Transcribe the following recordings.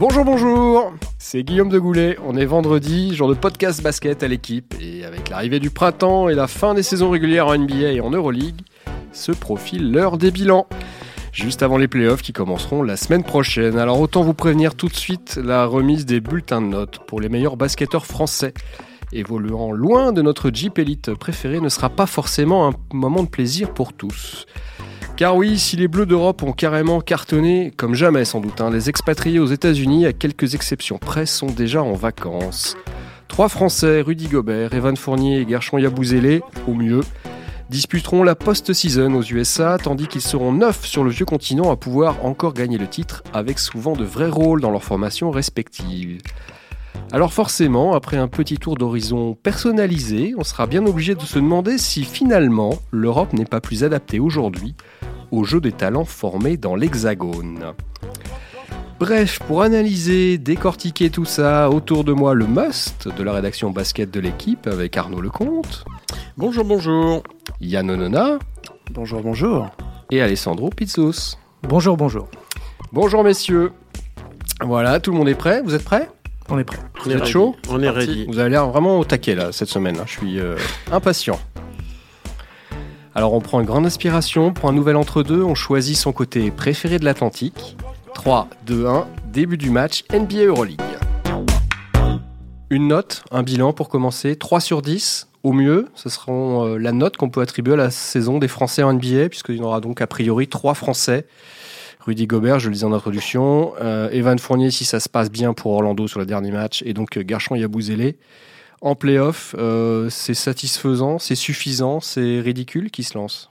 Bonjour, bonjour, c'est Guillaume de Goulet. On est vendredi, jour de podcast basket à l'équipe. Et avec l'arrivée du printemps et la fin des saisons régulières en NBA et en Euroleague, se profile l'heure des bilans. Juste avant les playoffs qui commenceront la semaine prochaine. Alors autant vous prévenir tout de suite la remise des bulletins de notes pour les meilleurs basketteurs français. Évoluant loin de notre Jeep Elite préféré ne sera pas forcément un moment de plaisir pour tous. Car oui, si les Bleus d'Europe ont carrément cartonné, comme jamais sans doute, hein, les expatriés aux États-Unis, à quelques exceptions près, sont déjà en vacances. Trois Français, Rudy Gobert, Evan Fournier et Gershon Yabouzélé, au mieux, disputeront la post-season aux USA, tandis qu'ils seront neuf sur le vieux continent à pouvoir encore gagner le titre, avec souvent de vrais rôles dans leurs formations respectives. Alors forcément, après un petit tour d'horizon personnalisé, on sera bien obligé de se demander si finalement l'Europe n'est pas plus adaptée aujourd'hui au jeu des talents formés dans l'Hexagone. Bref, pour analyser, décortiquer tout ça, autour de moi le must de la rédaction basket de l'équipe avec Arnaud Lecomte. Bonjour, bonjour. Yann Onona. Bonjour, bonjour. Et Alessandro Pizzos. Bonjour, bonjour. Bonjour messieurs. Voilà, tout le monde est prêt? Vous êtes prêts? On est prêt. Vous êtes chaud? On est ready. Vous avez l'air vraiment au taquet là cette semaine. hein. Je suis euh, impatient. Alors on prend une grande inspiration pour un nouvel entre-deux. On choisit son côté préféré de l'Atlantique. 3, 2, 1, début du match NBA Euroleague. Une note, un bilan pour commencer. 3 sur 10. Au mieux, ce sera euh, la note qu'on peut attribuer à la saison des Français en NBA, puisqu'il y aura donc a priori 3 Français. Rudy Gobert, je le disais en introduction. Euh, Evan Fournier, si ça se passe bien pour Orlando sur le dernier match. Et donc euh, Gershon Yabouzélé. En playoff, euh, c'est satisfaisant, c'est suffisant, c'est ridicule qui se lance.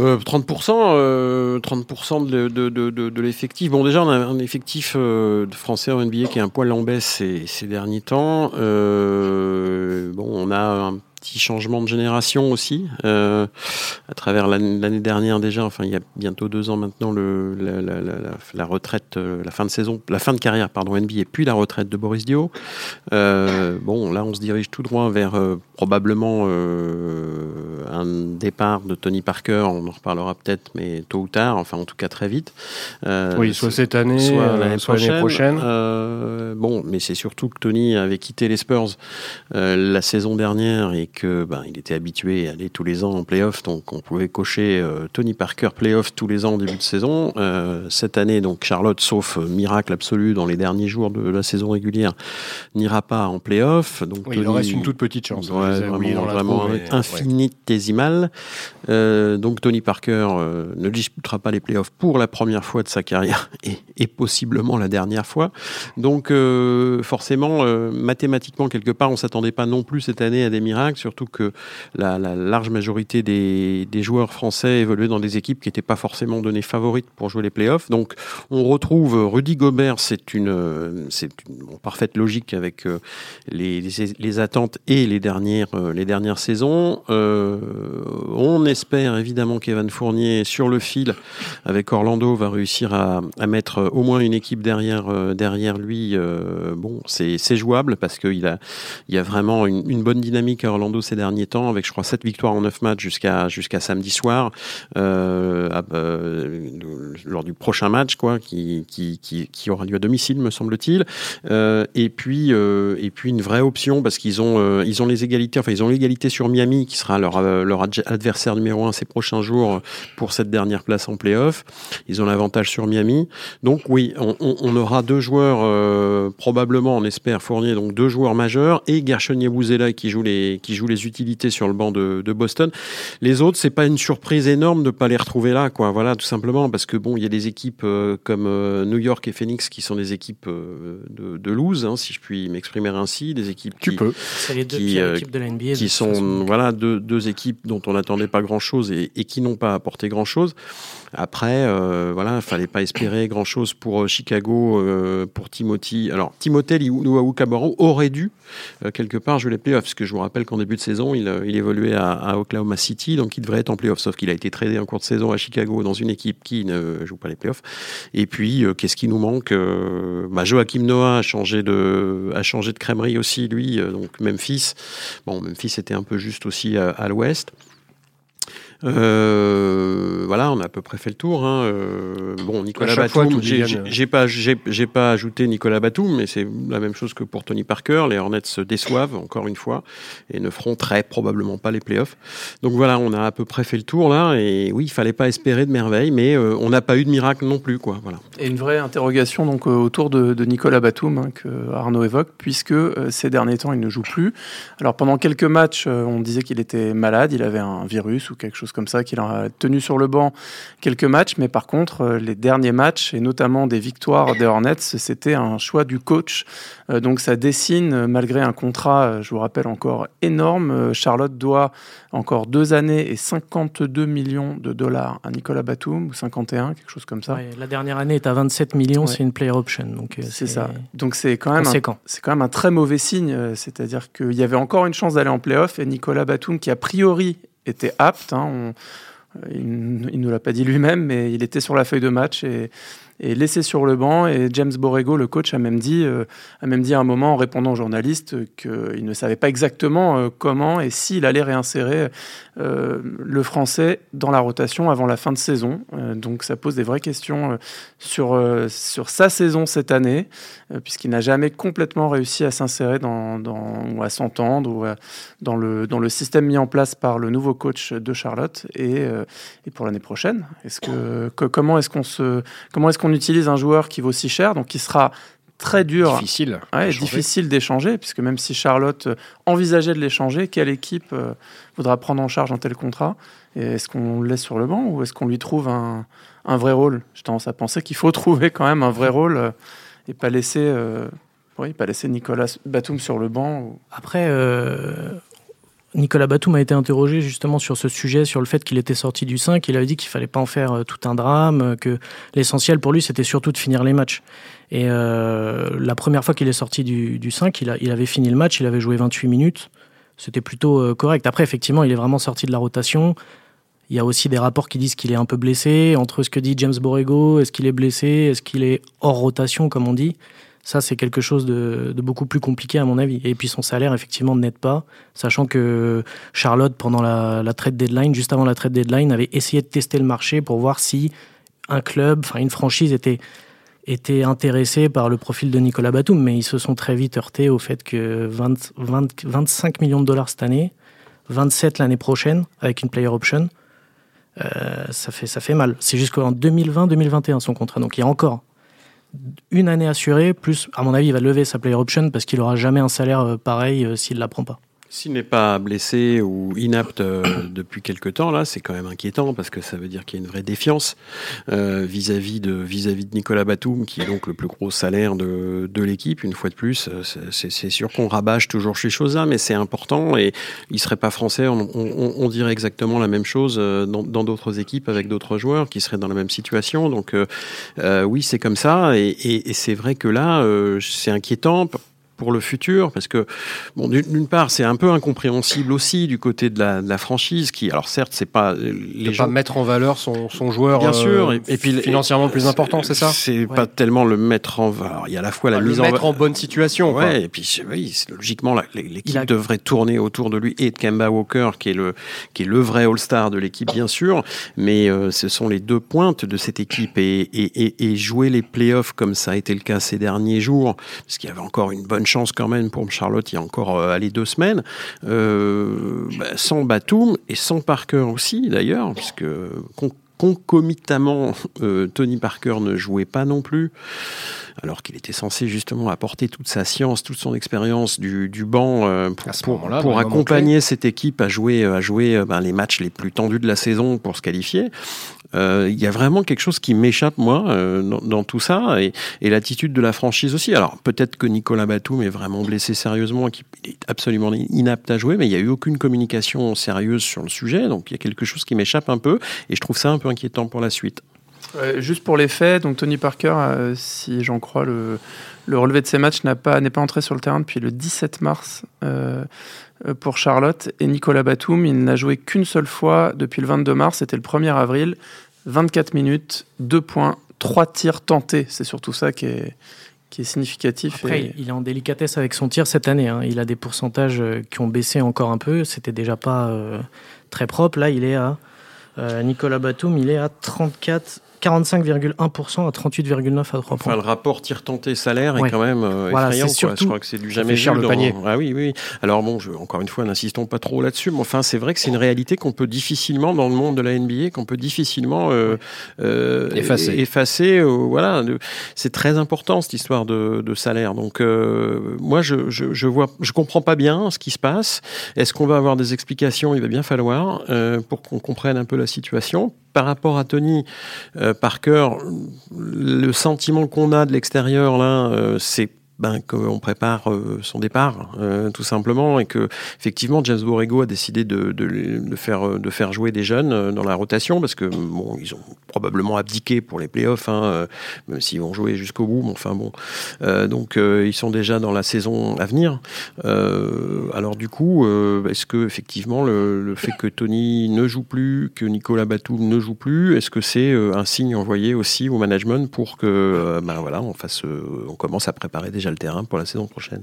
Euh, 30%, euh, 30% de, de, l'effectif. Bon, déjà, on a un effectif euh, de français en NBA qui est un poil en baisse ces, derniers temps. Euh, bon, on a un petit changement de génération aussi. Euh, à travers l'année dernière déjà, enfin, il y a bientôt deux ans maintenant, le, la, la, la, la- retraite, euh, la fin de saison, la fin de carrière, pardon, NBA, puis la retraite de Boris Dio. Euh, bon, là, on se dirige tout droit vers euh, probablement un départ de Tony Parker. On en reparlera peut-être, mais tôt ou tard, enfin, en tout cas très vite. Euh, oui, soit cette année, soit euh, l'année prochaine. Euh, bon, mais c'est surtout que Tony avait quitté les Spurs la saison dernière et que ben, il était habitué à aller tous les ans en playoff, donc on pouvait cocher Tony Parker playoff tous les ans en début de saison. Cette année, donc Charlotte, sauf miracle absolu dans les derniers jours de la saison régulière, n'ira pas en playoff. Donc Oui, il en reste une toute petite chance. Ouais, ai oubliés vraiment, dans vraiment ouais. Euh, donc Tony Parker euh, ne disputera pas les playoffs pour la première fois de sa carrière et, possiblement la dernière fois. Donc euh, forcément, mathématiquement quelque part, on s'attendait pas non plus cette année à des miracles, surtout que la, la large majorité des, joueurs français évoluaient dans des équipes qui n'étaient pas forcément données favorites pour jouer les playoffs. Donc on retrouve Rudy Gobert, c'est une, parfaite logique avec les, attentes et les dernières saisons. Euh, on espère évidemment qu'Evan Fournier sur le fil avec Orlando va réussir à, mettre euh, au moins une équipe derrière, euh, lui. Bon, c'est jouable parce qu'il a, il y a vraiment une, bonne dynamique à Orlando ces derniers temps avec je crois 7 victoires en 9 matchs jusqu'à samedi soir lors du prochain match quoi qui, qui, qui, qui aura lieu à domicile me semble-t-il et puis et puis une vraie option parce qu'ils ont ont les égalités enfin ils ont l'égalité sur Miami qui sera leur leur adj- adversaire numéro un ces prochains jours euh, pour cette dernière place en playoff ils ont l'avantage sur Miami donc oui on, aura deux joueurs euh, probablement on espère Fournier donc deux joueurs majeurs et Gershon Yabusele qui joue les qui joue les utilités sur le banc de, de Boston les autres c'est pas une surprise énorme de pas les retrouver là quoi voilà tout simplement parce que bon il y a des équipes euh, comme euh, New York et Phoenix qui sont des équipes euh, de, de loose hein, si je puis m'exprimer ainsi des équipes Tu qui, peux. C'est les deux Qui, euh, équipes de la NBA. qui sont façon. voilà deux, deux équipes dont on n'attendait pas grand chose et, qui n'ont pas apporté grand chose. Après, euh, voilà, il fallait pas espérer grand chose pour euh, Chicago, euh, pour Timothy. Alors Timothée Luau aurait dû euh, quelque part jouer les playoffs, parce que je vous rappelle qu'en début de saison, il, évoluait à, Oklahoma City, donc il devrait être en playoffs, sauf qu'il a été tradé en cours de saison à Chicago dans une équipe qui ne joue pas les playoffs. Et puis, qu'est-ce qui nous manque bah, Joachim Noah a changé de, a changé de crèmerie aussi, lui, donc Memphis. Bon, Memphis était un peu juste aussi à l'ouest. Euh, voilà, on a à peu près fait le tour. Hein. Euh, bon, Nicolas Batum, j'ai pas, j'ai pas ajouté Nicolas Batum, mais c'est la même chose que pour Tony Parker. Les Hornets se déçoivent encore une fois et ne feront très probablement pas les playoffs. Donc voilà, on a à peu près fait le tour là. Et oui, il fallait pas espérer de merveille, mais euh, on n'a pas eu de miracle non plus, quoi. Voilà. Et une vraie interrogation donc autour de, Nicolas Batum hein, que Arnaud évoque, puisque ces derniers temps il ne joue plus. Alors pendant quelques matchs, on disait qu'il était malade, il avait un virus ou quelque chose comme ça, qu'il a tenu sur le banc quelques matchs, mais par contre, euh, les derniers matchs, et notamment des victoires des Hornets, c'était un choix du coach. Euh, donc ça dessine, euh, malgré un contrat, je vous rappelle encore, énorme. Charlotte doit encore deux années et 52 millions de dollars à Nicolas Batum, ou 51, quelque chose comme ça. la dernière année est à 27 millions, c'est une player option. C'est ça. Donc c'est quand, même un, c'est quand même un très mauvais signe, c'est-à-dire qu'il y avait encore une chance d'aller en playoff, et Nicolas Batum, qui a priori était apte. Hein, il ne nous l'a pas dit lui-même, mais il était sur la feuille de match et et laissé sur le banc. Et James Borrego, le coach, a même dit, euh, a même dit à un moment en répondant aux journalistes qu'il ne savait pas exactement euh, comment et s'il allait réinsérer euh, le français dans la rotation avant la fin de saison. donc ça pose des vraies questions sur, sur sa saison cette année, puisqu'il n'a jamais complètement réussi à s'insérer dans, dans, ou à s'entendre ou dans, le, dans le système mis en place par le nouveau coach de Charlotte. Et, et pour l'année prochaine, que, que, comment est-ce qu'on se comment est-ce qu'on utilise un joueur qui vaut si cher, donc qui sera très dur, difficile, difficile d'échanger, puisque même si Charlotte envisageait de l'échanger, quelle équipe euh, voudra prendre en charge un tel contrat? Est-ce qu'on le laisse sur le banc ou est-ce qu'on lui trouve un, vrai rôle? J'ai tendance à penser qu'il faut trouver quand même un vrai rôle euh, et pas laisser, euh, oui, pas laisser Nicolas Batum sur le banc. Après, Nicolas Batum a été interrogé justement sur ce sujet, sur le fait qu'il était sorti du 5. Il avait dit qu'il fallait pas en faire euh, tout un drame, euh, que l'essentiel pour lui c'était surtout de finir les matchs. Et euh, la première fois qu'il est sorti du, du 5, il, avait fini le match, il avait joué 28 minutes. C'était plutôt correct. Après, effectivement, il est vraiment sorti de la rotation. Il y a aussi des rapports qui disent qu'il est un peu blessé. Entre ce que dit James Borrego, est-ce qu'il est blessé, est-ce qu'il est hors rotation, comme on dit? Ça, c'est quelque chose de, beaucoup plus compliqué à mon avis. Et puis son salaire, effectivement, n'aide pas, sachant que Charlotte, pendant la, trade deadline, juste avant la trade deadline, avait essayé de tester le marché pour voir si un club, enfin une franchise était était intéressé par le profil de Nicolas Batum, mais ils se sont très vite heurtés au fait que 20, 25 millions de dollars cette année, 27 l'année prochaine avec une player option, euh, ça fait mal. C'est jusqu'en 2020-2021 son contrat, donc il y a encore une année assurée, plus, à mon avis, il va lever sa player option parce qu'il n'aura jamais un salaire euh, pareil euh, s'il ne la prend pas. S'il n'est pas blessé ou inapte euh, depuis quelque temps, là, c'est quand même inquiétant parce que ça veut dire qu'il y a une vraie défiance euh, vis-à-vis de vis-à-vis de Nicolas Batum, qui est donc le plus gros salaire de, de l'équipe. Une fois de plus, euh, c'est sûr qu'on rabâche toujours ces choses-là, mais c'est important et il serait pas français. On, dirait exactement la même chose dans d'autres équipes avec d'autres joueurs qui seraient dans la même situation. Donc oui, c'est comme ça et c'est vrai que là, c'est inquiétant pour le futur Parce que, bon, d'une part, c'est un peu incompréhensible aussi du côté de la, de la franchise, qui, alors certes, c'est pas les gens... pas mettre en valeur son, son joueur, bien sûr, et, puis financièrement plus important, c'est ça C'est pas tellement le mettre en valeur. Il y a à la fois la mise le mettre en bonne situation. Ouais, et puis oui, logiquement, l'équipe devrait tourner autour de lui et de Kemba Walker, qui est le qui est le vrai All-Star de l'équipe, bien sûr. Mais euh, ce sont les deux pointes de cette équipe et, et, et jouer les playoffs comme ça a été le cas ces derniers jours, parce qu'il y avait encore une bonne chance quand même pour Charlotte il y a encore euh, deux semaines, euh, bah, sans Batum et sans Parker aussi d'ailleurs, puisque concomitamment, euh, Tony Parker ne jouait pas non plus, alors qu'il était censé justement apporter toute sa science, toute son expérience du, du, banc pour, pour, accompagner cette équipe à jouer, à jouer ben, les matchs les plus tendus de la saison pour se qualifier. Euh, il y a vraiment quelque chose qui m'échappe, moi, euh, dans, tout ça, et, l'attitude de la franchise aussi. Alors, peut-être que Nicolas Batum est vraiment blessé sérieusement, qu'il est absolument inapte à jouer, mais il n'y a eu aucune communication sérieuse sur le sujet, donc il y a quelque chose qui m'échappe un peu, et je trouve ça un peu inquiétant pour la suite. juste pour les faits, donc Tony Parker, euh, si j'en crois le, le, relevé de ses matchs, n'est pas, pas entré sur le terrain depuis le 17 mars pour Charlotte. Et Nicolas Batum, il n'a joué qu'une seule fois depuis le 22 mars, c'était le 1er avril. 24 minutes, 2 points, 3 tirs tentés. C'est surtout ça qui est, qui est significatif. Après, il est en délicatesse avec son tir cette année. Hein. Il a des pourcentages euh, qui ont baissé encore un peu. C'était déjà pas euh, très propre. Là, il est à Nicolas Batum, il est à 34 45,1% à 38,9 à 3 points. Enfin, le rapport tir tenté salaire est quand même euh, voilà, effrayant. Surtout, Je crois que c'est du jamais cher le panier. Ah oui, oui. Alors bon, je, encore une fois, n'insistons pas trop là-dessus. Mais enfin, c'est vrai que c'est une réalité qu'on peut difficilement dans le monde de la NBA, qu'on peut difficilement euh, euh, effacer. effacer euh, voilà, c'est très important cette histoire de, de salaire. Donc euh, moi, je, je, je vois, je comprends pas bien ce qui se passe. Est-ce qu'on va avoir des explications? Il va bien falloir pour qu'on comprenne un peu la situation par rapport à Tony euh, Parker, le sentiment qu'on a de l'extérieur là, euh, c'est ben, qu'on prépare euh, son départ, euh, tout simplement, et que effectivement James Borrego a décidé de, faire, de faire jouer des jeunes euh, dans la rotation, parce que bon, ils ont probablement abdiqué pour les playoffs, hein, même s'ils vont jouer jusqu'au bout. Mais enfin bon, donc ils sont déjà dans la saison à venir. alors du coup, est-ce que effectivement le, le, fait que Tony ne joue plus, que Nicolas Batum ne joue plus, est-ce que c'est un signe envoyé aussi au management pour que ben voilà, on fasse, on commence à préparer déjà le terrain pour la saison prochaine.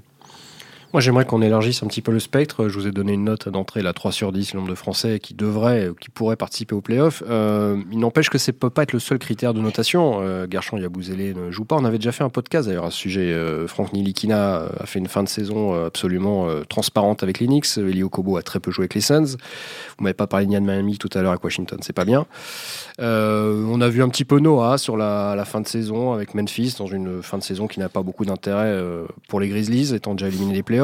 Moi, j'aimerais qu'on élargisse un petit peu le spectre. Je vous ai donné une note d'entrée, la 3 sur 10, le nombre de Français qui devraient, qui pourraient participer au playoff. Euh, il n'empêche que ça ne peut pas être le seul critère de notation. Euh, Garchon Yabouzélé ne joue pas. On avait déjà fait un podcast d'ailleurs à ce sujet. Euh, Franck Nilikina a fait une fin de saison euh, absolument euh, transparente avec les Knicks. Elio Kobo a très peu joué avec les Suns. Vous m'avez pas parlé de Nian Miami tout à l'heure avec Washington, c'est pas bien. Euh, on a vu un petit peu Noah sur la, la, fin de saison avec Memphis dans une fin de saison qui n'a pas beaucoup d'intérêt pour les Grizzlies, étant déjà éliminé les playoffs.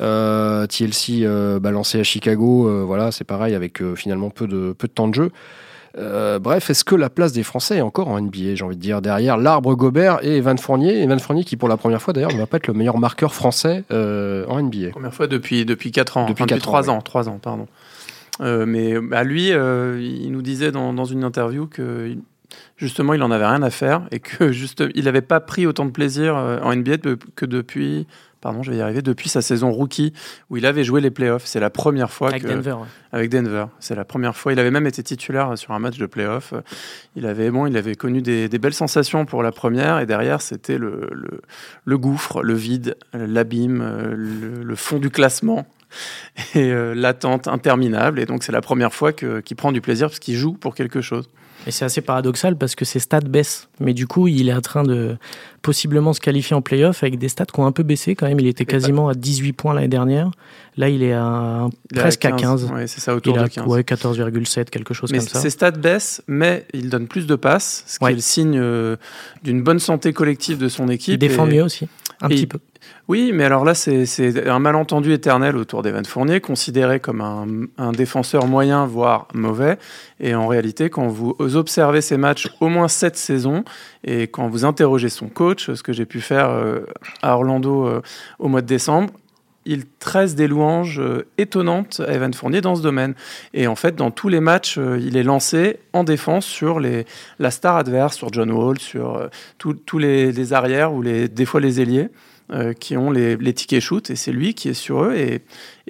Euh, TLC euh, balancé à Chicago, euh, voilà, c'est pareil avec finalement peu de, peu de temps de jeu. bref, est-ce que la place des Français est encore en NBA, j'ai envie de dire, derrière l'arbre Gobert et Evan Fournier? Evan Fournier qui, pour la première fois d'ailleurs, ne va pas être le meilleur marqueur français en NBA. Première fois depuis, depuis 4 ans, depuis, 3 ans, 3 ans, pardon. mais à bah, lui, il nous disait dans, dans une interview que justement, il en avait rien à faire et que juste, il n'avait pas pris autant de plaisir en NBA que depuis pardon, je vais y arriver, depuis sa saison rookie où il avait joué les playoffs. C'est la première fois avec Denver. Avec Denver, c'est la première fois. Il avait même été titulaire sur un match de playoffs. Il avait bon, il avait connu des, belles sensations pour la première et derrière c'était le, le, gouffre, le vide, l'abîme, le, fond du classement et euh, l'attente interminable. Et donc c'est la première fois qu'il prend du plaisir parce qu'il joue pour quelque chose. Et c'est assez paradoxal parce que ses stats baissent. Mais du coup, il est en train de possiblement se qualifier en playoff avec des stats qui ont un peu baissé quand même. Il était quasiment à 18 points l'année dernière. Là, il est à presque à 15. Ouais, c'est ça, autour de 15. Ouais, 14,7, quelque chose comme ça. Ses stats baissent, mais il donne plus de passes, ce qui est le signe euh, d'une bonne santé collective de son équipe. Il défend mieux aussi, un petit peu. Oui, mais alors là, c'est un malentendu éternel autour d'Evan Fournier, considéré comme un, défenseur moyen, voire mauvais. Et en réalité, quand vous observez ses matchs au moins cette saison, et quand vous interrogez son coach, ce que j'ai pu faire euh, à Orlando euh, au mois de décembre, il tresse des louanges euh, étonnantes à Evan Fournier dans ce domaine. Et en fait, dans tous les matchs, il est lancé en défense sur la star adverse, sur John Wall, sur tous les, arrières ou des fois les ailiers. Euh, qui ont les, tickets shoot et c'est lui qui est sur eux et,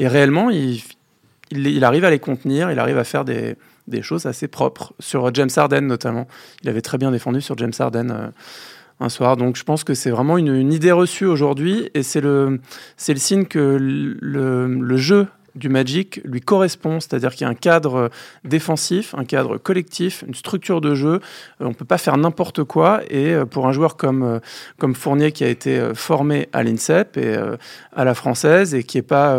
réellement il, arrive à les contenir, il arrive à faire des, choses assez propres sur James Harden notamment. Il avait très bien défendu sur James Harden euh, un soir, donc je pense que c'est vraiment une, idée reçue aujourd'hui et c'est le, le signe que le, le jeu du Magic lui correspond, c'est-à-dire qu'il y a un cadre défensif, un cadre collectif, une structure de jeu. Euh, on ne peut pas faire n'importe quoi. Et euh, pour un joueur comme, euh, comme Fournier qui a été formé à l'INSEP et à la française et qui n'est pas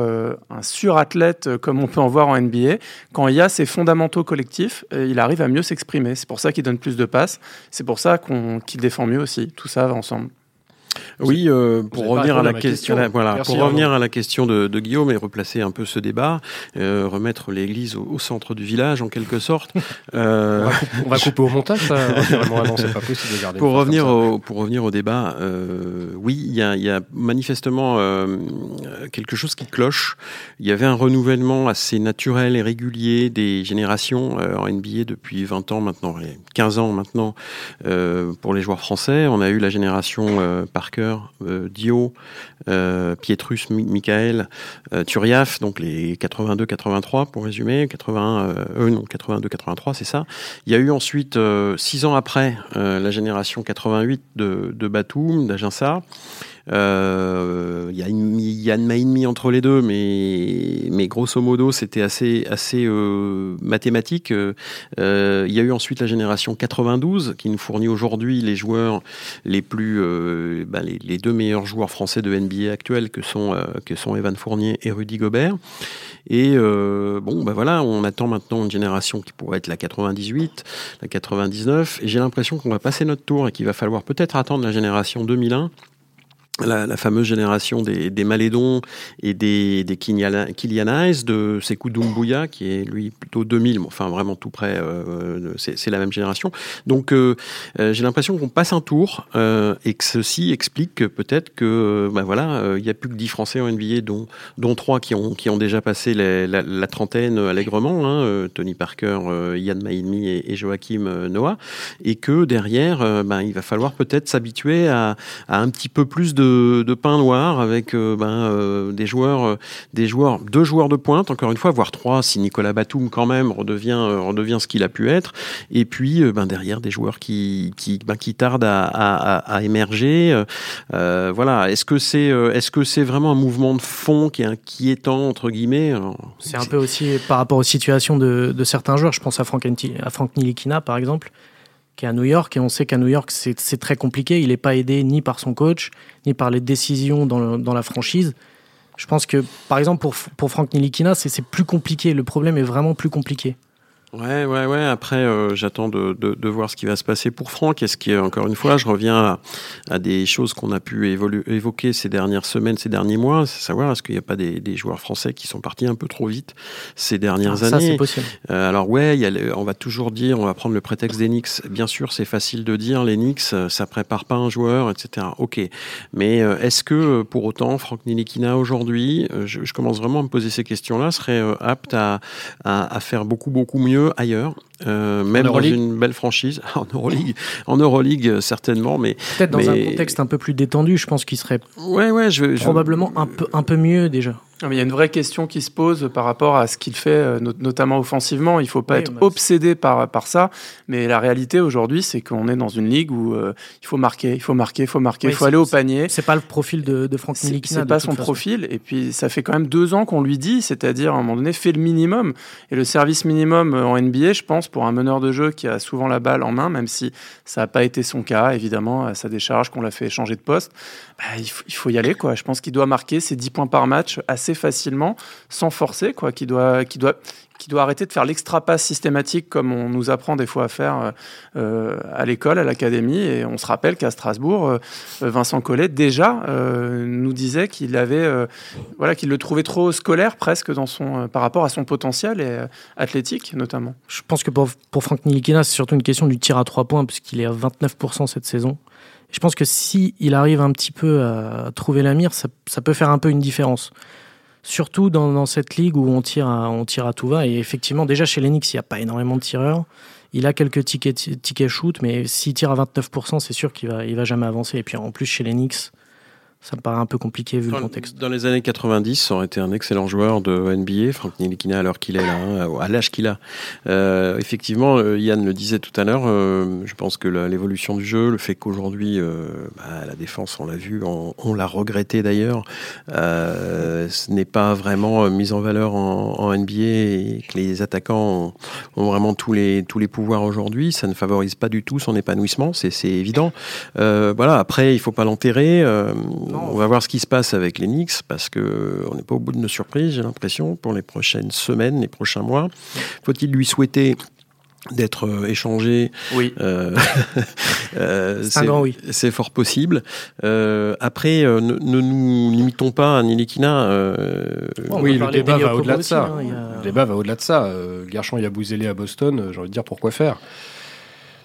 un surathlète comme on peut en voir en NBA, quand il y a ces fondamentaux collectifs, il arrive à mieux s'exprimer. C'est pour ça qu'il donne plus de passes. C'est pour ça qu'il défend mieux aussi. Tout ça va ensemble. Oui, euh, pour revenir à la question, voilà, pour revenir à la question de, de, Guillaume et replacer un peu ce débat, euh, remettre l'église au, au, centre du village en quelque sorte. Euh... On, va couper, on, va couper, au montage, ça. Non, c'est pas possible de garder. Pour revenir au, pour revenir au débat, oui, il y a, y a, manifestement quelque chose qui cloche. Il y avait un renouvellement assez naturel et régulier des générations en NBA depuis 20 ans maintenant, 15 ans maintenant pour les joueurs français. On a eu la génération Parker, euh, Dio, euh, Pietrus, Michael, euh, Turiaf, donc les 82-83 pour résumer, 81, non 82-83 c'est ça. Il y a eu ensuite six ans après la génération 88 de, de Batum, d'Aginsa. Euh, il y a une, il y a une main et demie entre les deux, mais, mais grosso modo, c'était assez, assez euh, mathématique. Euh, il y a eu ensuite la génération 92 qui nous fournit aujourd'hui les joueurs les plus, bah, les, deux meilleurs joueurs français de NBA actuels que sont, que sont Evan Fournier et Rudy Gobert. Et bon, ben voilà, on attend maintenant une génération qui pourrait être la 98, la 99, et j'ai l'impression qu'on va passer notre tour et qu'il va falloir peut-être attendre la génération 2001 la, fameuse génération des, des Malédons et des, des de Sekou Doumbouya, qui est lui plutôt 2000, enfin vraiment tout près, euh, c'est la même génération. Donc euh, euh, j'ai l'impression qu'on passe un tour et que ceci explique peut-être que ben voilà, il n'y a plus que 10 Français en NBA, dont, dont 3 qui ont, qui ont déjà passé la, trentaine allègrement, hein, Tony Parker, Yann Maïmi et, Joachim Noah, et que derrière, ben, il va falloir peut-être s'habituer à un petit peu plus de de, pain noir avec euh, ben, euh, des joueurs, euh, des joueurs, deux joueurs de pointe, encore une fois, voire trois si Nicolas Batum quand même redevient, redevient ce qu'il a pu être. Et puis ben, derrière des joueurs qui, qui, ben, qui tardent à, émerger. voilà. Est-ce que c'est est-ce que c'est vraiment un mouvement de fond qui est inquiétant entre guillemets C'est un peu aussi par rapport aux situations de, certains joueurs. Je pense à Frank, à Nilikina par exemple à New York, et on sait qu'à New York, c'est très compliqué. Il n'est pas aidé ni par son coach, ni par les décisions dans, dans la franchise. Je pense que, par exemple, pour, pour Frank Nilikina, c'est plus compliqué. Le problème est vraiment plus compliqué. Ouais, ouais, ouais. Après, euh, j'attends de, de, de, voir ce qui va se passer pour Franck. Est-ce qui, encore une fois, je reviens à, à des choses qu'on a pu évoquer ces dernières semaines, ces derniers mois, c'est savoir est-ce qu'il n'y a pas des, des, joueurs français qui sont partis un peu trop vite ces dernières ah, années? Ça, c'est possible. Euh, alors ouais, y a on va toujours dire, on va prendre le prétexte des Knicks. Bien sûr, c'est facile de dire les Knicks, euh, ça prépare pas un joueur, etc. Ok, mais euh, est-ce que pour autant, Franck Nilikina aujourd'hui, je, je, commence vraiment à me poser ces questions-là, serait apte à, à, à faire beaucoup beaucoup mieux ailleurs, euh, même dans une belle franchise. En Euroleague, en Euroleague certainement, mais peut-être dans un contexte un peu plus détendu, je pense qu'il serait ouais, ouais, je, probablement un peu un peu mieux déjà il y a une vraie question qui se pose par rapport à ce qu'il fait, euh, notamment offensivement. Il ne faut pas être obsédé par, par ça. Mais la réalité aujourd'hui, c'est qu'on est dans une ligue où euh, il faut marquer, il faut marquer, il faut marquer, il faut aller au panier. C'est pas le profil de, de Franck Nilikina. C'est pas son profil. Et puis, ça fait quand même deux ans qu'on lui dit, c'est-à-dire à un moment donné, fais le minimum. Et le service minimum euh, en NBA, je pense, pour un meneur de jeu qui a souvent la balle en main, même si ça n'a pas été son cas, évidemment, à sa décharge, qu'on l'a fait changer de poste, bah, il, faut, y aller. Quoi. Je pense qu'il doit marquer ses 10 points par match assez facilement, sans forcer, quoi, qui doit, qui doit, qui doit arrêter de faire l'extra passe systématique comme on nous apprend des fois à faire euh, à l'école, à l'académie. Et on se rappelle qu'à Strasbourg, euh, Vincent Collet déjà euh, nous disait qu'il avait, voilà, qu'il le trouvait trop scolaire presque dans son, par rapport à son potentiel et athlétique notamment. Je pense que pour, Franck Nilikina, c'est surtout une question du tir à trois points puisqu'il est à 29% cette saison. Je pense que si arrive un petit peu à trouver la mire, ça peut faire un peu une différence surtout dans, cette ligue où on tire, à, on tire à tout va. Et effectivement, déjà chez l'Enix, il n'y a pas énormément de tireurs. Il a quelques tickets, tickets shoot, mais s'il tire à 29%, c'est sûr qu'il va, il va jamais avancer. Et puis en plus, chez l'Enix, ça me paraît un peu compliqué vu le contexte. Dans les années 90, ça aurait été un excellent joueur de NBA, Franck Nilikina, à l'heure qu'il est là, hein, à l'âge qu'il a. Euh, effectivement, euh, Yann le disait tout à l'heure, euh, je pense que l'évolution du jeu, le fait qu'aujourd'hui, euh, bah, la défense, on l'a vu, on, on l'a regretté d'ailleurs, euh, ce n'est pas vraiment mise en valeur en, en, NBA et que les attaquants ont, ont, vraiment tous les, tous les pouvoirs aujourd'hui, ça ne favorise pas du tout son épanouissement, c'est évident. voilà, après, il faut pas l'enterrer on va voir ce qui se passe avec les Knicks parce que on n'est pas au bout de nos surprises, j'ai l'impression, pour les prochaines semaines, les prochains mois. Faut-il lui souhaiter d'être euh, échangé. Oui. Euh, euh, c'est oui. C'est fort possible. Euh, après, euh, ne, ne, nous limitons pas à Nilikina. oui, le débat va au-delà de ça. Hein, a... Le débat va au-delà de ça. Garchon y a bousélé à Boston. J'ai envie de dire pourquoi faire?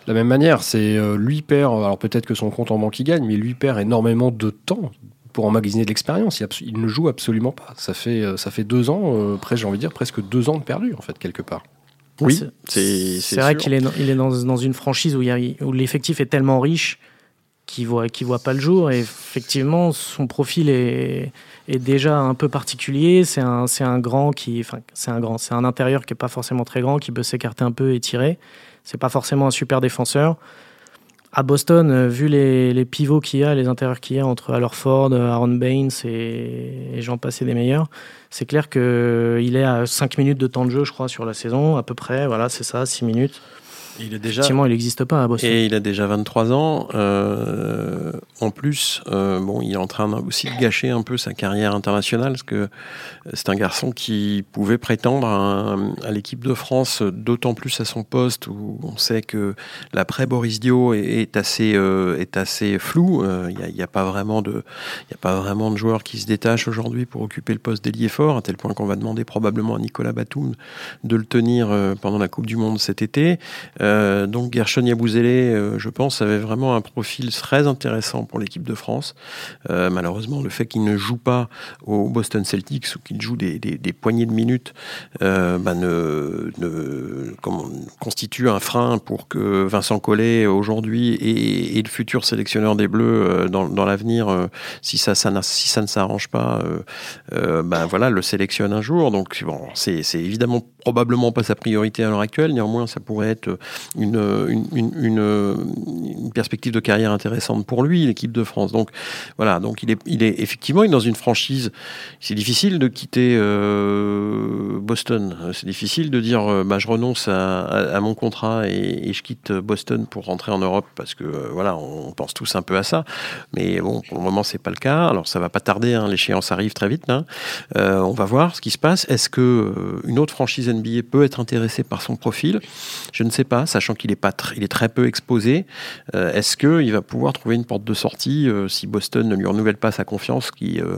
La même manière, c'est euh, lui perd, alors peut-être que son compte en banque il gagne, mais lui perd énormément de temps pour emmagasiner de l'expérience. Il, ne joue absolument pas. Ça fait, euh, ça fait deux ans, euh, presque, j'ai envie de dire presque deux ans de perdu en fait quelque part. Oui, c'est vrai qu'il est, il est dans, dans, une franchise où, où l'effectif est tellement riche qu'il voit, qu'il voit pas le jour. Et effectivement, son profil est, est déjà un peu particulier. C'est un, c'est un grand qui, enfin, c'est un grand, c'est un intérieur qui est pas forcément très grand, qui peut s'écarter un peu et tirer. C'est pas forcément un super défenseur. à Boston, vu les, pivots qu'il y a, les intérieurs qu'il y a entre Ford, Aaron Baines et, et j'en passais des meilleurs, c'est clair qu'il est à 5 minutes de temps de jeu, je crois, sur la saison, à peu près. Voilà, c'est ça, 6 minutes. Il est déjà. Effectivement, il n'existe pas à Boston. Et il a déjà 23 ans. Euh, en plus, euh, bon, il est en train aussi de gâcher un peu sa carrière internationale parce que c'est un garçon qui pouvait prétendre à, l'équipe de France, d'autant plus à son poste où on sait que l'après Boris Dio est, assez euh, est assez flou. Il n'y a, a, pas vraiment de il a pas vraiment de joueurs qui se détachent aujourd'hui pour occuper le poste d'ailier fort à tel point qu'on va demander probablement à Nicolas Batum de le tenir pendant la Coupe du Monde cet été. Euh, donc Gershon Yabouzélé, euh, je pense, avait vraiment un profil très intéressant pour l'équipe de France. Euh, malheureusement, le fait qu'il ne joue pas au Boston Celtics ou qu'il joue des, poignées de minutes bah, ne, constitue un frein pour que Vincent Collet aujourd'hui et, le futur sélectionneur des Bleus dans, l'avenir, si ça, ne s'arrange pas, ben voilà, le sélectionne un jour. Donc bon, c'est évidemment probablement pas sa priorité à l'heure actuelle. Néanmoins, ça pourrait être une, une, perspective de carrière intéressante pour lui, l'équipe de France. Donc voilà, donc il est, il est effectivement dans une franchise. C'est difficile de quitter euh, Boston. C'est difficile de dire euh, bah, je renonce à, mon contrat et, je quitte Boston pour rentrer en Europe parce que euh, voilà, on pense tous un peu à ça. Mais bon, pour le moment, c'est pas le cas. Alors ça va pas tarder. Hein, l'échéance arrive très vite. Hein. on va voir ce qui se passe. Est-ce que une autre franchise NBA peut être intéressée par son profil Je ne sais pas sachant qu'il est, pas il est très peu exposé. Euh, est-ce qu'il va pouvoir trouver une porte de sortie euh, si Boston ne lui renouvelle pas sa confiance, qui euh,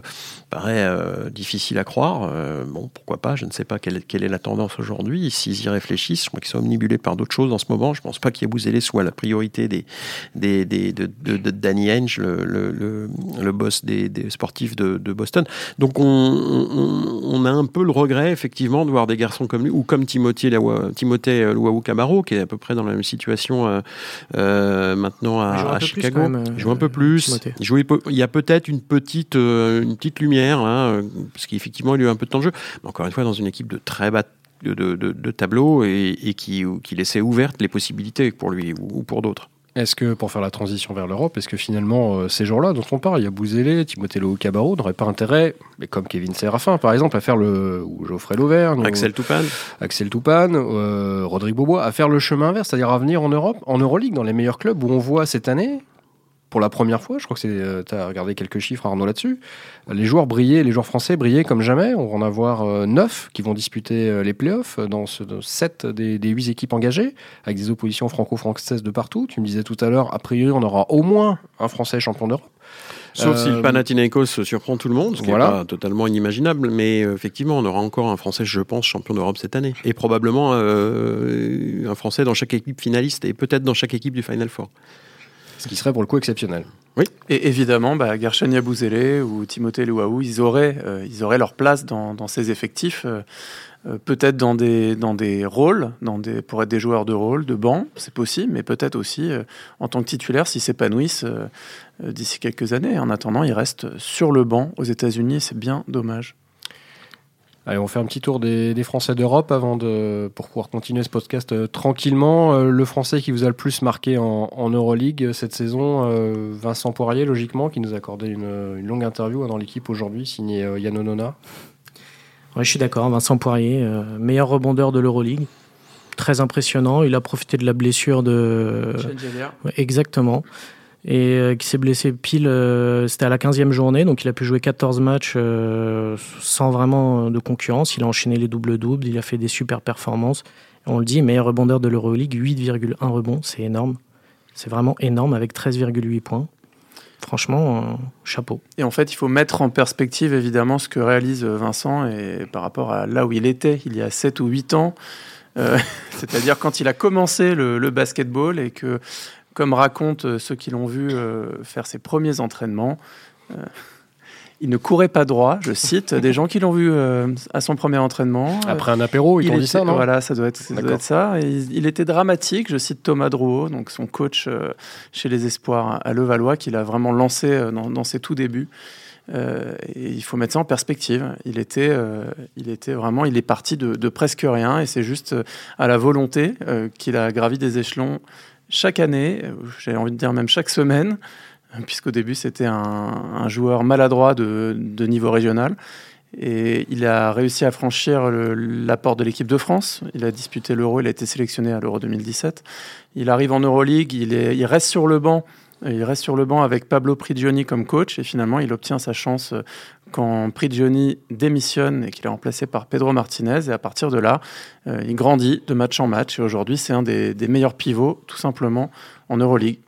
paraît difficile à croire? Bon, pourquoi pas? Je ne sais pas quelle, est la tendance aujourd'hui. S'ils y réfléchissent, je crois qu'ils sont omnibulés par d'autres choses en ce moment. Je ne pense pas qu'Yabouzélé soit la priorité de, Danny Henge, le, boss des, sportifs de, de, Boston. Donc on, on, a un peu le regret, effectivement, de voir des garçons comme lui, ou comme Timothée, Timothée Luau Camaro, qui est à peu près dans la même situation euh, euh, maintenant à, Chicago. il joue un peu plus. il y a peut-être une petite, euh, une petite lumière, hein, parce qu'effectivement, il a eu un peu de temps de jeu. Mais encore une fois, dans une équipe de très bas de, de, tableau et, qui, qui laissait ouvertes les possibilités pour lui ou pour d'autres. Est-ce que, pour faire la transition vers l'Europe, est-ce que finalement, euh, ces jours-là dont on parle, il y a Bouzélé, Timothée Lo Cabarro, n'auraient pas intérêt, mais comme Kevin Séraphin par exemple, à faire le. ou Geoffrey Lauvergne. Axel Toupane. Axel Toupane, euh, Rodrigue Bobois, à faire le chemin inverse, c'est-à-dire à venir en Europe, en Euroleague, dans les meilleurs clubs où on voit cette année pour la première fois. Je crois que c'est, euh, tu as regardé quelques chiffres, Arnaud, là-dessus. Les joueurs brillaient, les joueurs français brillaient comme jamais. On va en avoir euh, neuf qui vont disputer euh, les playoffs dans, ce, sept des, huit équipes engagées, avec des oppositions franco-françaises de partout. Tu me disais tout à l'heure, a priori, on aura au moins un Français champion d'Europe. Sauf si le Panathinaikos surprend tout le monde, ce qui n'est pas totalement inimaginable, mais effectivement, on aura encore un Français, je pense, champion d'Europe cette année. Et probablement un Français dans chaque équipe finaliste et peut-être dans chaque équipe du Final Four ce qui serait pour le coup exceptionnel. Oui. Et évidemment, bah, Gershon Yabouzélé ou Timothée Louaou, ils auraient, euh, ils auraient leur place dans, ces effectifs, euh, euh, peut-être dans des, dans des rôles, pour être des joueurs de rôle, de banc, c'est possible, mais peut-être aussi en tant que titulaire s'ils s'épanouissent d'ici quelques années. En attendant, ils restent sur le banc aux États-Unis c'est bien dommage. Allez, on fait un petit tour des, Français d'Europe avant de pour pouvoir continuer ce podcast euh, tranquillement. Euh, le Français qui vous a le plus marqué en, Euroleague euh, cette saison, Vincent Poirier, logiquement, qui nous a accordé une, longue interview hein, dans l'équipe aujourd'hui, signé Yann Onona. Ouais, je suis d'accord. Vincent Poirier, meilleur rebondeur de l'Euroleague, très impressionnant. Il a profité de la blessure de. exactement et euh, qui s'est blessé pile, euh, c'était à la 15e journée, donc il a pu jouer 14 matchs euh, sans vraiment de concurrence. Il a enchaîné les doubles-doubles, il a fait des super performances. On le dit, meilleur rebondeur de l'Euroleague, 8,1 rebonds, c'est énorme. C'est vraiment énorme avec 13,8 points. Franchement, chapeau. Et en fait, il faut mettre en perspective évidemment ce que réalise Vincent et par rapport à là où il était il y a 7 ou 8 ans. C'est-à-dire quand il a commencé le, le, basketball et que comme racontent euh, ceux qui l'ont vu euh, faire ses premiers entraînements. Euh, il ne courait pas droit, je cite, des gens qui l'ont vu à son premier entraînement. Après un apéro, ils ont dit ça, non? Voilà, ça doit être ça. il, était dramatique, je cite Thomas Drouot, donc son coach chez les Espoirs à Levallois, qui l'a vraiment lancé dans, ses tout débuts. et il faut mettre ça en perspective. Il était, il était vraiment, il est parti de, de presque rien, et c'est juste à la volonté qu'il a gravi des échelons chaque année, j'ai envie de dire même chaque semaine, puisqu'au début c'était un, joueur maladroit de, niveau régional. Et il a réussi à franchir la porte de l'équipe de France. Il a disputé l'Euro, il a été sélectionné à l'Euro 2017. Il arrive en Euroleague, il, il reste sur le banc il reste sur le banc avec Pablo Prigioni comme coach et finalement il obtient sa chance euh, quand Prigioni démissionne et qu'il est remplacé par Pedro Martinez. Et à partir de là, euh, il grandit de match en match et aujourd'hui c'est un des, meilleurs pivots tout simplement en Euroleague.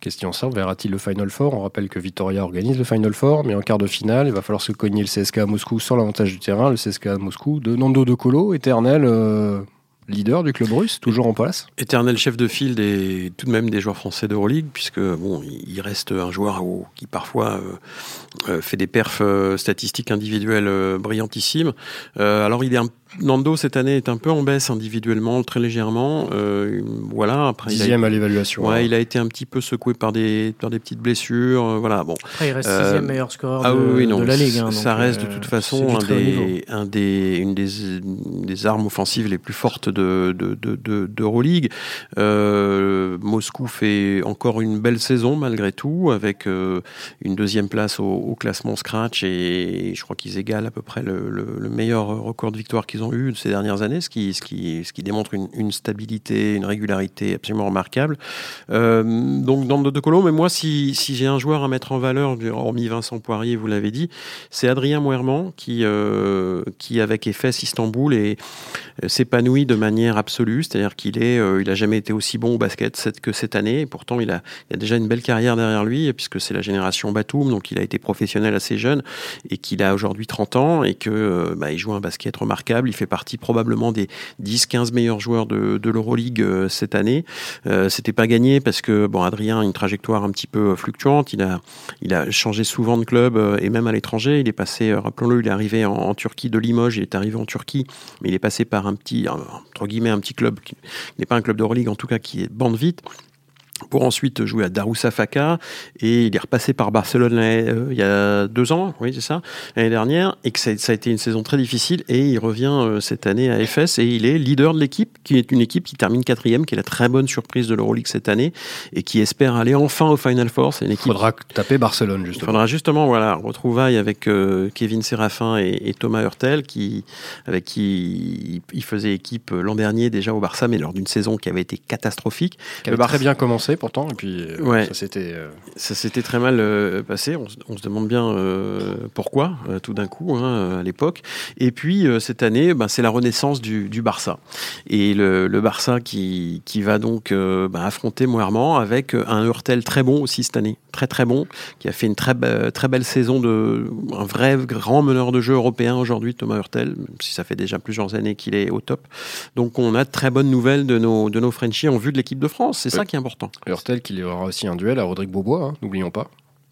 Question simple, verra-t-il le Final Four? On rappelle que Vitoria organise le Final Four, mais en quart de finale, il va falloir se cogner le CSK à Moscou sans l'avantage du terrain, le CSK à Moscou de Nando De Colo, éternel euh, leader du club russe, toujours en place Éternel chef de file des, tout de même des joueurs français d'Euroleague, puisque bon, il reste un joueur qui parfois euh, euh, fait des perfs euh, statistiques individuelles brillantissimes. alors il est Nando cette année est un peu en baisse individuellement, très légèrement. Euh, voilà. Après, dixième à l'évaluation. Ouais, il a été un petit peu secoué par des par des petites blessures. Euh, voilà. Bon. Après, il reste euh, sixième meilleur scoreur ah, de, oui, non, de, la ligue. Hein, ça reste de toute façon un des, un des, une des, des armes offensives les plus fortes de de de d'Euroleague. Moscou fait encore une belle saison malgré tout, avec une deuxième place au, au, classement scratch et je crois qu'ils égalent à peu près le, le, le meilleur record de victoire qu'ils ont eu ces dernières années, ce qui, ce qui, ce qui démontre une, stabilité, une régularité absolument remarquable. Euh, donc dans le de Colo, mais moi, si, si j'ai un joueur à mettre en valeur, hormis Vincent Poirier, vous l'avez dit, c'est Adrien Moerman qui, euh, qui avec EFS Istanbul, et, euh, s'épanouit de manière absolue, c'est-à-dire qu'il est, il a jamais été aussi bon au basket que cette année, et pourtant il a, il a déjà une belle carrière derrière lui, puisque c'est la génération Batum, donc il a été professionnel assez jeune, et qu'il a aujourd'hui 30 ans, et que bah, joue un basket remarquable il fait partie probablement des 10-15 meilleurs joueurs de, de euh, cette année. Euh, C'était pas gagné parce que bon, Adrien a une trajectoire un petit peu fluctuante. Il a, changé souvent de club euh, et même à l'étranger. Il est passé, euh, rappelons-le, il est arrivé en, Turquie de Limoges. Il est arrivé en Turquie, mais il est passé par un petit, entre guillemets, un petit club qui n'est pas un club d'Euroleague en tout cas, qui est bande vite pour ensuite jouer à Darusafaka et il est repassé par Barcelone euh, il y a deux ans, oui c'est ça, l'année dernière et que ça, a été une saison très difficile et il revient euh, cette année à FS et il est leader de l'équipe qui est une équipe qui termine quatrième, qui est la très bonne surprise de l'Euroleague cette année et qui espère aller enfin au Final Four. C'est une équipe. Faudra taper Barcelone justement. Il faudra justement voilà retrouvailles avec euh, Kevin Séraphin et, Thomas Hurtel qui avec qui il faisait équipe l'an dernier déjà au Barça mais lors d'une saison qui avait été catastrophique. Qui avait très bien commencé pourtant, et puis euh, ça s'était euh, ça s'était très mal euh, passé. On, se demande bien pourquoi tout d'un coup hein, à l'époque. Et puis cette année, ben, c'est la renaissance du, du, Barça et le, le Barça qui, qui va donc ben, affronter Moerman avec un Hurtel très bon aussi cette année, très très bon, qui a fait une très très belle saison de un vrai grand meneur de jeu européen aujourd'hui, Thomas Hurtel, même si ça fait déjà plusieurs années qu'il est au top. Donc on a de très bonnes nouvelles de nos de nos Frenchies en vue de l'équipe de France. C'est ça qui est important. Hurtel qu'il y aura aussi un duel à Rodrigue Beaubois, hein, n'oublions pas.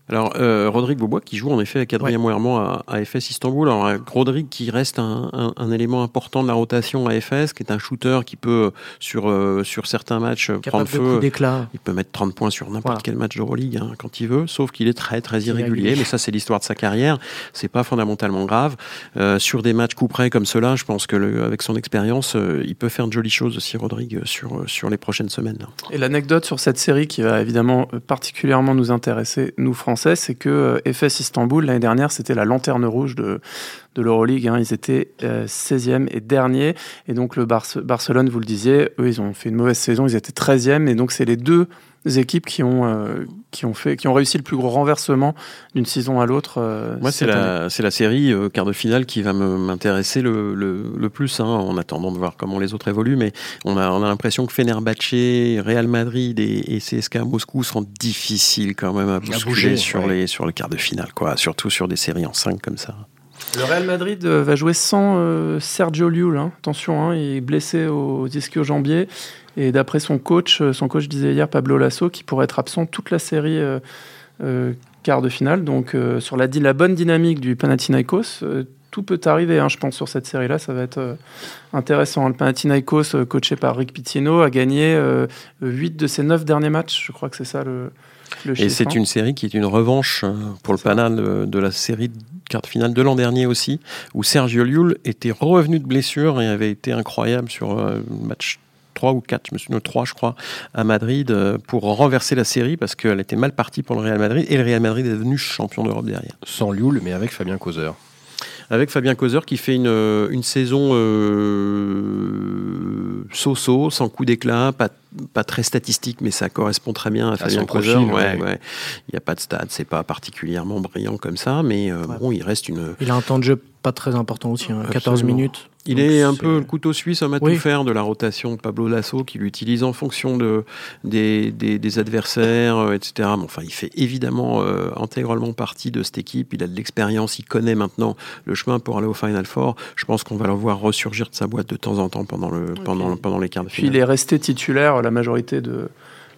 Alors, euh, Rodrigue Beaubois qui joue en effet avec Adrien ouais. à, à, FS Istanbul. Alors, euh, Rodrigue qui reste un, un, un, élément important de la rotation à FS, qui est un shooter qui peut, sur, euh, sur certains matchs, prendre feu. Il peut mettre 30 points sur n'importe quel match d'Euroleague hein, quand il veut, sauf qu'il est très, très irrégulier. Mais ça, c'est l'histoire de sa carrière. C'est pas fondamentalement grave. Euh, sur des matchs coup près comme cela, je pense que le, avec son expérience, euh, il peut faire de jolies choses aussi, Rodrigue, sur, sur les prochaines semaines. Et l'anecdote sur cette série qui va évidemment particulièrement nous intéresser, nous, Français, c'est que FS euh, Istanbul, l'année dernière, c'était la lanterne rouge de, de l'Euroleague. Hein. Ils étaient 16e euh, et dernier. Et donc, le Barcelone, vous le disiez, eux, ils ont fait une mauvaise saison. Ils étaient 13e. Et donc, c'est les deux équipes qui ont, euh, qui, ont fait, qui ont réussi le plus gros renversement d'une saison à l'autre. Moi, c'est la, la, série quart de finale qui va m'intéresser le, le, plus, hein, en attendant de voir comment les autres évoluent. Mais on a, on a l'impression que Fenerbahce, Real Madrid et, et, CSK Moscou seront difficiles quand même à bousculer sur, les, sur le quart de finale, quoi. surtout sur des séries en 5 comme ça. Le Real Madrid euh, va jouer sans euh, Sergio Llull. Hein. Attention, hein, il est blessé au ischio-jambier. Et d'après son coach, euh, son coach disait hier, Pablo Lasso, qu'il pourrait être absent toute la série quart de finale. Donc, sur la, la, bonne dynamique du Panathinaikos, tout peut arriver, hein, je pense, sur cette série-là. Ça va être intéressant. Le Panathinaikos, coaché par Rick Pitino, a gagné 8 de ses 9 derniers matchs. Je crois que c'est ça le, et c'est une série qui est une revanche pour le Panal de la série de carte finale de l'an dernier aussi, où Sergio Llull était revenu de blessure et avait été incroyable sur euh, le match 3 ou 4, je me souviens, 3 je crois, à Madrid pour renverser la série parce qu'elle était mal partie pour le Real Madrid et le Real Madrid est devenu champion d'Europe derrière. Sans Lioul, mais avec Fabien Causeur avec Fabien Causeur qui fait une, une saison euh, so-so, sans coup d'éclat, pas pas très statistique, mais ça correspond très bien à, Fabien Causeur. Ouais, ouais. Il n'y a pas de stade, c'est pas particulièrement brillant comme ça, mais euh, bon, il reste une. Il a un temps de jeu pas très important aussi, 14 hein, minutes. Il est un peu le couteau suisse à tout faire de la rotation de Pablo Lasso, qu'il utilise en fonction de, des, des, adversaires, euh, etc. enfin, il fait évidemment euh, intégralement partie de cette équipe. Il a de l'expérience, il connaît maintenant le chemin pour aller au Final Four. Je pense qu'on va le voir ressurgir de sa boîte de temps en temps pendant, le, pendant, pendant les quarts de finale. Puis il est resté titulaire la majorité de,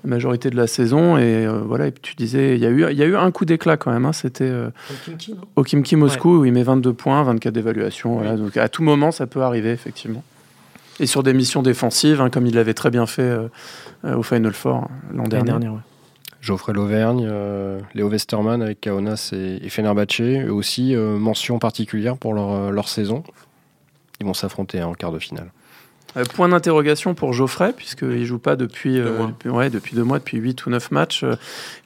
la majorité de la saison. Et euh, voilà, et tu disais, il y, a eu, il y a eu un coup d'éclat quand même. Hein, C'était euh, au Kimki Moscou où il met 22 points, 24 d'évaluation. donc à tout moment, ça peut arriver, effectivement. Et sur des missions défensives, hein, comme il l'avait très bien fait euh, au Final Four l'an dernier. Geoffrey Lauvergne, Léo Westermann avec Kaunas et, et Fenerbahce, eux aussi, mention particulière pour leur, leur saison. Ils vont s'affronter en quart de finale. Euh, point d'interrogation pour Geoffrey, puisqu'il ne joue pas depuis, euh, depuis, ouais, depuis, deux mois, depuis 8 ou 9 matchs. Euh,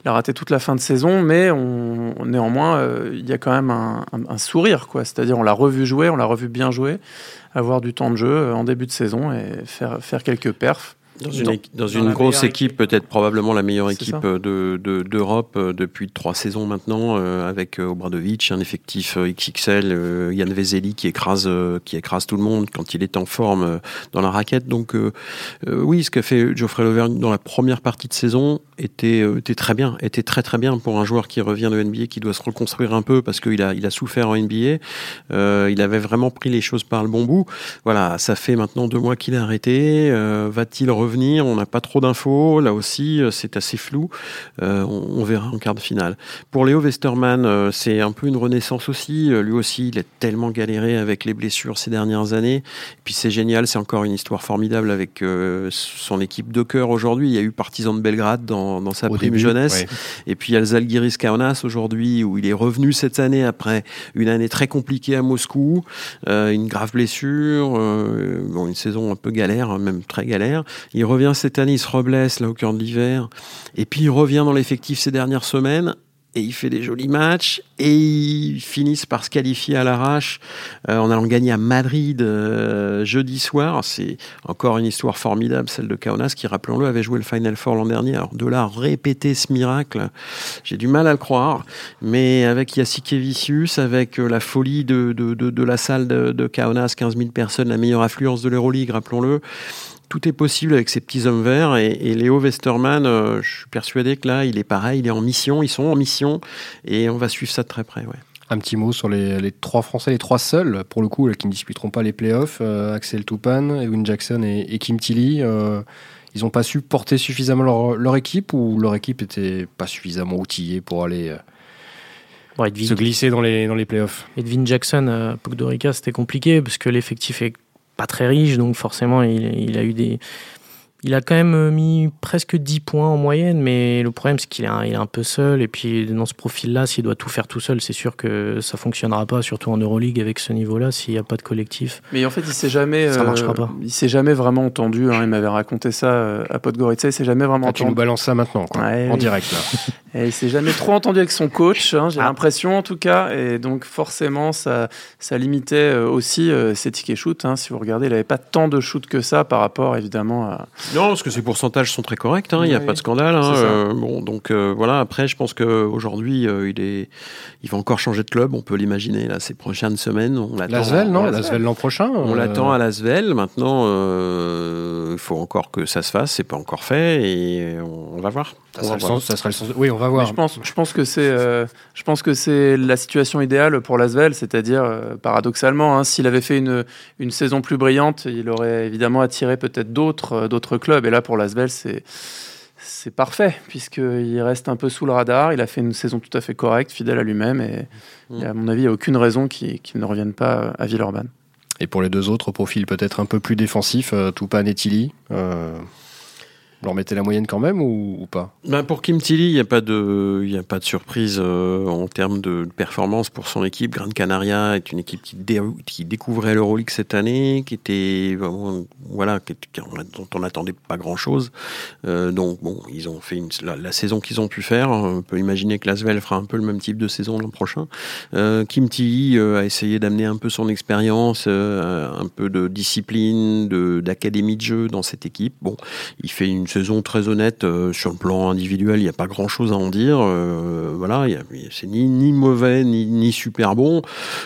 il a raté toute la fin de saison, mais on, néanmoins, il y a quand même un, un, sourire. C'est-à-dire, on l'a revu jouer, on l'a revu bien jouer, avoir du temps de jeu en début de saison et faire, faire quelques perfs. Dans une, dans, une grosse équipe, peut-être probablement la meilleure équipe d'Europe de, d'Europe euh, depuis trois saisons maintenant, euh, avec euh, Obradovic, un effectif XXL, Yann Vezeli qui écrase, qui écrase tout le monde quand il est en forme dans la raquette. Donc oui, ce qu'a fait Geoffrey Lauvergne dans la première partie de saison était, était très bien, était très très bien pour un joueur qui revient de NBA, qui doit se reconstruire un peu parce qu'il a, il a souffert en NBA. il avait vraiment pris les choses par le bon bout. Voilà, ça fait maintenant deux mois qu'il a arrêté. Va-t-il revenir. On n'a pas trop d'infos. Là aussi, euh, c'est assez flou. Euh, on, verra en quart de finale. Pour Léo Westerman, euh, c'est un peu une renaissance aussi. lui aussi, il a tellement galéré avec les blessures ces dernières années. Et puis c'est génial, c'est encore une histoire formidable avec son équipe de cœur aujourd'hui. Il y a eu Partizan de Belgrade dans, sa prime jeunesse. Et puis il y a le Zalgiris Kaunas aujourd'hui, où il est revenu cette année après une année très compliquée à Moscou, une grave blessure, bon, une saison un peu galère, hein, même très galère. Il revient cette année, il se reblesse là au cœur de l'hiver. Et puis il revient dans l'effectif ces dernières semaines et il fait des jolis matchs et ils finissent par se qualifier à l'arrache euh, en allant gagner à Madrid euh, jeudi soir. C'est encore une histoire formidable, celle de Kaunas qui, rappelons-le, avait joué le Final Four l'an dernier. Alors de là répéter ce miracle, j'ai du mal à le croire, mais avec Jassikevicius, avec euh, la folie de, de, de, la salle de, de Kaunas, 15 000 personnes, la meilleure affluence de l'Euroleague, rappelons-le, tout est possible avec ces petits hommes verts. Et, Léo Westerman, euh, je suis persuadé que là, il est pareil, il est en mission, ils sont en mission, et on va suivre ça de très près. Ouais. Un petit mot sur les, trois Français, les trois seuls, pour le coup, qui ne disputeront pas les playoffs, euh, Axel Toupane, Edwin Jackson et, Kim Tilly. Euh, ils n'ont pas su porter suffisamment leur, équipe ou leur équipe était pas suffisamment outillée pour aller se glisser dans les, dans les playoffs? Edwin Jackson à Podgorica, c'était compliqué parce que l'effectif est pas très riche, donc forcément, il, il a eu des, il a quand même euh, mis presque 10 points en moyenne, mais le problème c'est qu'il est, un, il est un peu seul. Et puis dans ce profil-là, s'il doit tout faire tout seul, c'est sûr que ça fonctionnera pas, surtout en Euroleague avec ce niveau-là, s'il n'y a pas de collectif. Mais en fait, il s'est jamais, ça marchera euh, pas. Il s'est jamais vraiment entendu. Hein, il m'avait raconté ça euh, à Podgorica. Il s'est jamais vraiment entendu. Tu nous balances ça maintenant, quoi, en direct là. et il s'est jamais trop entendu avec son coach. Hein, j'ai ah. l'impression en tout cas, et donc forcément, ça, ça limitait aussi ses tickets shoot. Hein, si vous regardez, il n'avait pas tant de shoot que ça par rapport évidemment à non, parce que ces pourcentages sont très corrects, hein, il n'y a pas de scandale. Hein, euh, bon, donc euh, voilà. Après, je pense qu'aujourd'hui, euh, il est, il va encore changer de club. On peut l'imaginer là ces prochaines semaines. On l'attend. Lasvel, non Lasvel l'an prochain. On l'attend à Lasvel. Maintenant, il faut encore que ça se fasse. C'est pas encore fait et on, va voir. Ça, sera, le ça sera le sens. Oui, on va voir. je pense, je pense que c'est, je pense que c'est la situation idéale pour Lasvel, c'est-à-dire paradoxalement, hein, s'il avait fait une, une saison plus brillante, il aurait évidemment attiré peut-être d'autres, d'autres clubs. Et là, pour Lasvel, c'est c'est parfait, puisqu'il reste un peu sous le radar. Il a fait une saison tout à fait correcte, fidèle à lui-même. Et à mon avis, il n'y a aucune raison qu'il ne revienne pas à Villeurbanne. Et pour les deux autres profils peut-être un peu plus défensifs, euh, Toupane et Tilly euh, leur mettez la moyenne quand même ou, pas? Ben Pour Kim Tilly, il n'y a, pas de, a pas de surprise euh, en termes de performance pour son équipe. Gran Canaria est une équipe qui, qui découvrait l'Euroleague cette année, qui était voilà, dont on n'attendait pas grand-chose. Euh, donc bon, ils ont fait la, saison qu'ils ont pu faire. On peut imaginer que Lasvel fera un peu le même type de saison l'an prochain. Euh, Kim Tilly a essayé d'amener un peu son expérience, un peu de discipline, d'académie de, de jeu dans cette équipe. Bon, il fait une saison très honnête euh, sur le plan individuel. Il n'y a pas grand chose à en dire. Euh, voilà, c'est ni, ni mauvais ni, ni super bon.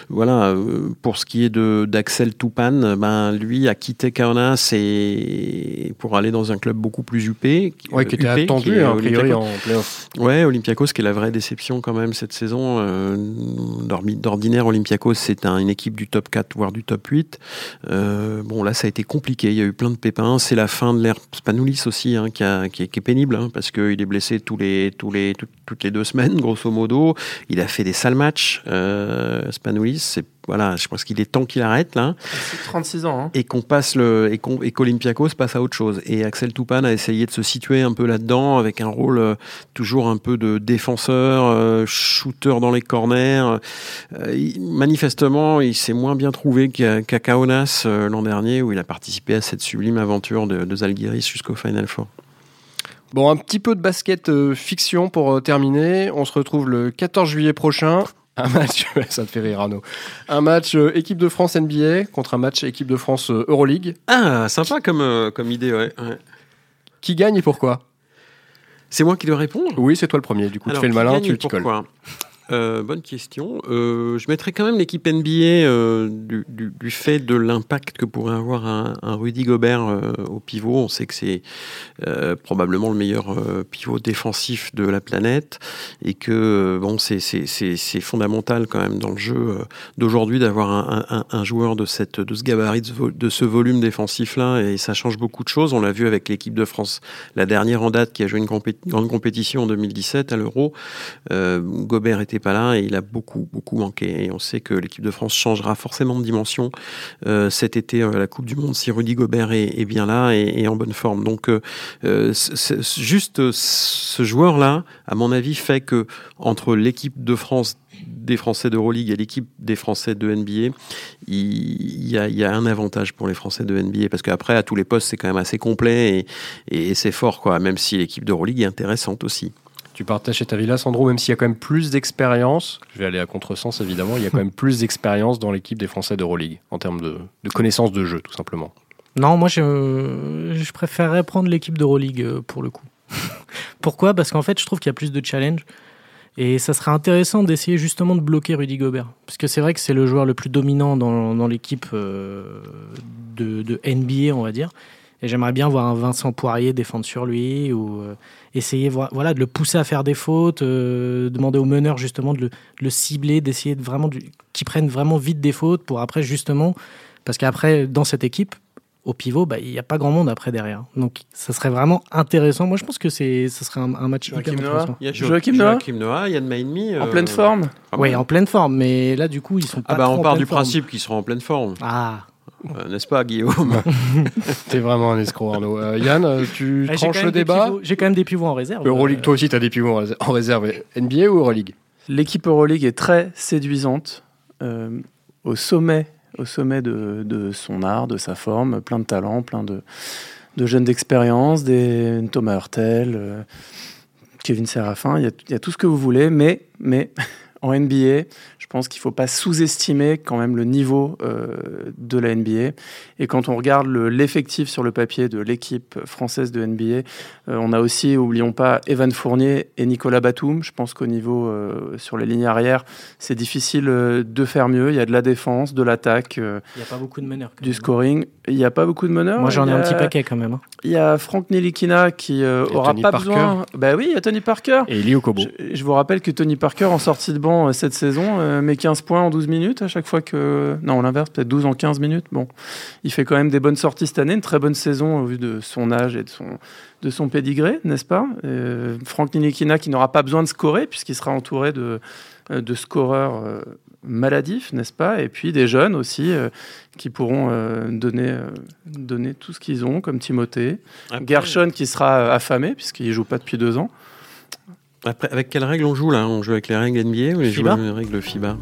Voilà. Euh, pour ce qui est de d'Axel Toupane, ben lui a quitté Kaunas et pour aller dans un club beaucoup plus UP. Ouais, qui était attendu hein, a priori en playoff. Ouais, Olympiakos qui est la vraie déception quand même cette saison. D'ordinaire, Olympiakos c'est une équipe du top 4 voire du top 8. bon là, ça a été compliqué. Il y a eu plein de pépins. C'est la fin de l'ère Spanoulis aussi Hein, qui, est, pénible, hein, parce qu'il est blessé tous les, toutes les deux semaines, grosso modo. Il a fait des sales matchs. Euh, Spanoulis, c'est voilà, je pense qu'il est temps qu'il arrête là. 36 ans. Hein. Et qu'on passe le et qu'Olympiakos passe à autre chose. Et Axel Toupane a essayé de se situer un peu là-dedans avec un rôle euh, toujours un peu de défenseur, euh, shooter dans les corners. Euh, manifestement, il s'est moins bien trouvé qu'à Kaunas l'an dernier où il a participé à cette sublime aventure de, de Zalgiris jusqu'au Final Four. Bon, un petit peu de basket fiction pour terminer. On se retrouve le 14 juillet prochain un match, ça te fait rire Arnaud. Un match euh, équipe de France NBA contre un match équipe de France euh, Euroleague. Ah, sympa comme, euh, comme idée, ouais. Qui gagne et pourquoi? C'est moi qui dois répondre? Oui, c'est toi le premier. Du coup, tu fais le malin, tu le euh, bonne question. Euh, je mettrais quand même l'équipe NBA euh, du, fait de l'impact que pourrait avoir un, Rudy Gobert au pivot. On sait que c'est probablement le meilleur pivot défensif de la planète et que bon, c'est fondamental quand même dans le jeu d'aujourd'hui d'avoir un, joueur de, de ce gabarit, de ce volume défensif-là et ça change beaucoup de choses. On l'a vu avec l'équipe de France, la dernière en date qui a joué une grande compétition en 2017 à l'Euro. Gobert était pas là et il a beaucoup, beaucoup manqué. Et on sait que l'équipe de France changera forcément de dimension euh, cet été à la Coupe du Monde si Rudy Gobert est, bien là et, en bonne forme. Donc, euh, euh, juste ce joueur-là, à mon avis, fait que entre l'équipe de France des Français d'Euroleague et l'équipe des Français de NBA, il y, a, un avantage pour les Français de NBA parce qu'après, à tous les postes, c'est quand même assez complet et, c'est fort, quoi, même si l'équipe d'Euroleague est intéressante aussi tu partages ta villa, Sandro, même s'il y a quand même plus d'expérience, je vais aller à contresens évidemment, il y a quand même plus d'expérience dans l'équipe des Français d'Euroleague, en termes de, de connaissance de jeu, tout simplement. Non, moi je, préférerais prendre l'équipe d'Euroleague euh, pour le coup. Pourquoi? Parce qu'en fait, je trouve qu'il y a plus de challenge. Et ça serait intéressant d'essayer justement de bloquer Rudy Gobert. Parce que c'est vrai que c'est le joueur le plus dominant dans, l'équipe euh, de, de, NBA, on va dire. Et j'aimerais bien voir un Vincent Poirier défendre sur lui ou euh, essayer voilà, de le pousser à faire des fautes, euh, demander au meneur justement de le, cibler, d'essayer de vraiment qu'il prenne vraiment vite des fautes pour après justement, parce qu'après dans cette équipe, au pivot, bah, il n'y a pas grand monde après derrière. Donc ça serait vraiment intéressant. Moi je pense que c'est, ce serait un, match hyper intéressant. Il y a Joachim Noah, Joachim Noah Yann Maïnmi. En pleine forme Oui, en pleine forme, mais là du coup ils sont ah pas ah bah, On part du principe qu'ils seront en pleine forme. Ah euh, n'est-ce pas, Guillaume T'es vraiment un escroc, Arnaud. Euh, Yann, euh, tu tranches le débat J'ai quand même des pivots en réserve. Euroleague, toi aussi, tu as des pivots en réserve. NBA ou Euroleague? L'équipe Euroleague est très séduisante, au sommet, au sommet de, son art, de sa forme, plein de talents, plein de, jeunes d'expérience, des Thomas Hurtel, Kevin Serafin, il y, a tout ce que vous voulez, mais, mais en NBA, je pense qu'il ne faut pas sous-estimer quand même le niveau euh, de la NBA. Et quand on regarde l'effectif sur le papier de l'équipe française de NBA, euh, on a aussi, oublions pas, Evan Fournier et Nicolas Batum. Je pense qu'au niveau euh, sur les lignes arrières, c'est difficile de faire mieux. Il y a de la défense, de l'attaque. il n'y a pas beaucoup de meneurs. Du scoring. Il n'y a pas beaucoup de meneurs. Moi, j'en ai un petit paquet quand même. Hein. Il y a Franck Nilikina qui aura pas besoin. Ben oui, il y a Tony Parker. Et Elio Kobo. Je, je, vous rappelle que Tony Parker, en sortie de banc cette saison, met 15 points en 12 minutes à chaque fois que. Non, l'inverse, peut-être 12 en 15 minutes. Bon, il fait quand même des bonnes sorties cette année, une très bonne saison au vu de son âge et de son, de son pédigré, n'est-ce pas? Euh, Franck Ninikina qui n'aura pas besoin de scorer puisqu'il sera entouré de, euh, de scoreurs euh, maladifs, n'est-ce pas? Et puis des jeunes aussi qui pourront donner, donner tout ce qu'ils ont, comme Timothée. Gershon qui sera affamé, puisqu'il ne joue pas depuis deux ans. Après, avec quelles règles on joue là? On joue avec les règles NBA ou les, les règles FIBA?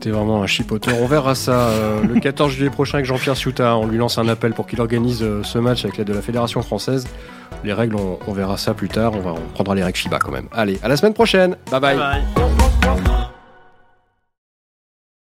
T'es vraiment un chipoteur. On verra ça le 14 juillet prochain avec Jean-Pierre Ciuta. On lui lance un appel pour qu'il organise ce match avec l'aide de la Fédération française. Les règles, on, verra ça plus tard. On, va, on prendra les règles FIBA quand même. Allez, à la semaine prochaine. bye. bye.